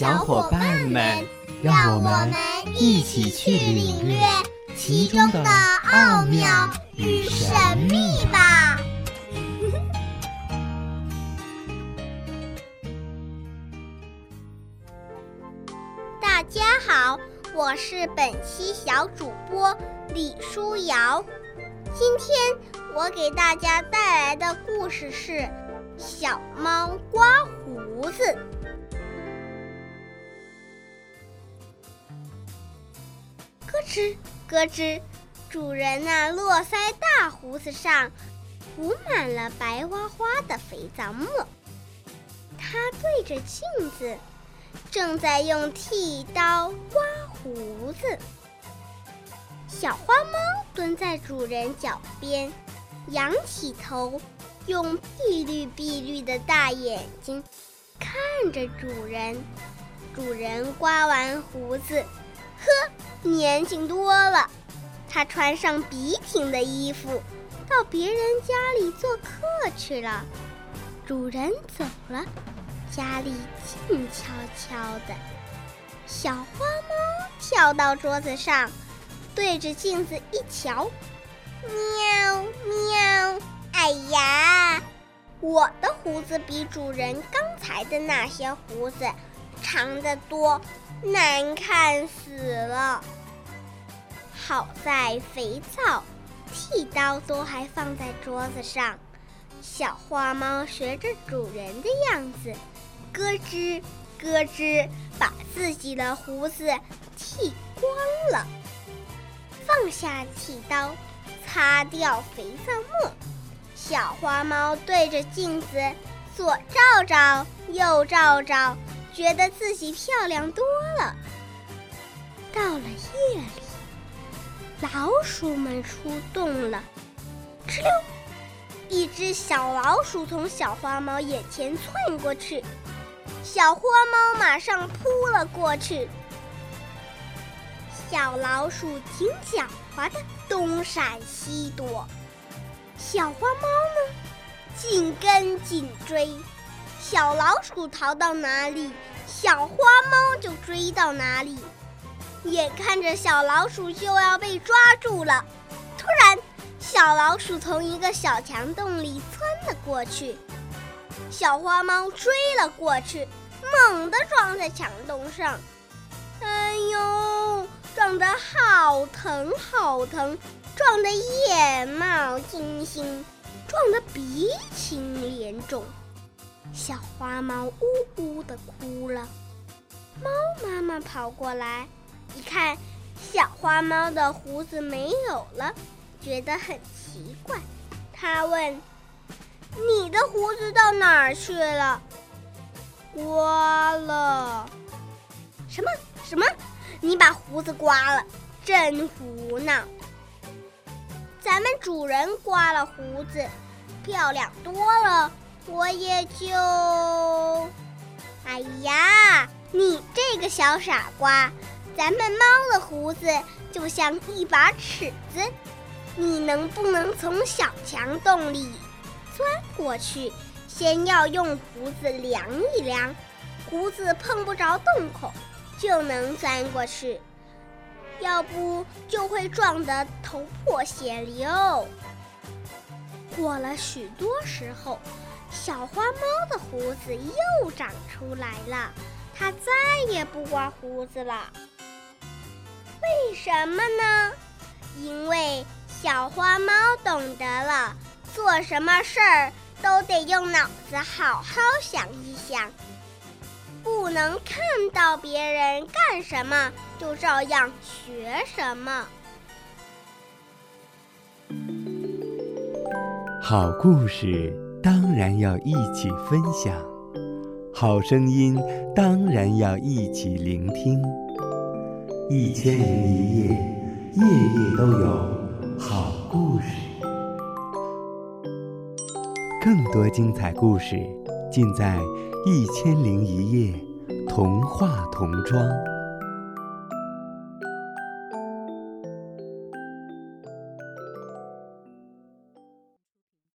小伙伴们，让我们一起去领略其中的奥妙与神秘吧！大家好，我是本期小主播李舒瑶。今天我给大家带来的故事是《小猫刮胡子》。吱咯吱，主人那络腮大胡子上涂满了白花花的肥皂沫。他对着镜子，正在用剃刀刮胡子。小花猫蹲在主人脚边，仰起头，用碧绿碧绿的大眼睛看着主人。主人刮完胡子，呵。年轻多了，他穿上笔挺的衣服，到别人家里做客去了。主人走了，家里静悄悄的。小花猫跳到桌子上，对着镜子一瞧，喵喵！哎呀，我的胡子比主人刚才的那些胡子长得多。难看死了！好在肥皂、剃刀都还放在桌子上。小花猫学着主人的样子，咯吱咯吱，把自己的胡子剃光了。放下剃刀，擦掉肥皂沫。小花猫对着镜子左照照，右照照。觉得自己漂亮多了。到了夜里，老鼠们出动了，哧溜，一只小老鼠从小花猫眼前窜过去，小花猫马上扑了过去。小老鼠挺狡猾的，东闪西躲，小花猫呢，紧跟紧追。小老鼠逃到哪里，小花猫就追到哪里。眼看着小老鼠就要被抓住了，突然，小老鼠从一个小墙洞里窜了过去。小花猫追了过去，猛地撞在墙洞上，哎呦，撞得好疼好疼，撞得眼冒金星，撞得鼻青脸肿。小花猫呜呜地哭了，猫妈妈跑过来，一看，小花猫的胡子没有了，觉得很奇怪。它问：“你的胡子到哪儿去了？”“刮了。”“什么什么？你把胡子刮了？真胡闹！咱们主人刮了胡子，漂亮多了。”我也就，哎呀，你这个小傻瓜！咱们猫的胡子就像一把尺子，你能不能从小墙洞里钻过去？先要用胡子量一量，胡子碰不着洞口，就能钻过去；要不就会撞得头破血流。过了许多时候。小花猫的胡子又长出来了，它再也不刮胡子了。为什么呢？因为小花猫懂得了，做什么事儿都得用脑子好好想一想，不能看到别人干什么就照样学什么。好故事。当然要一起分享。好声音当然要一起聆听。一千零一夜，夜夜都有好故事。更多精彩故事尽在《一千零一夜》童话童装。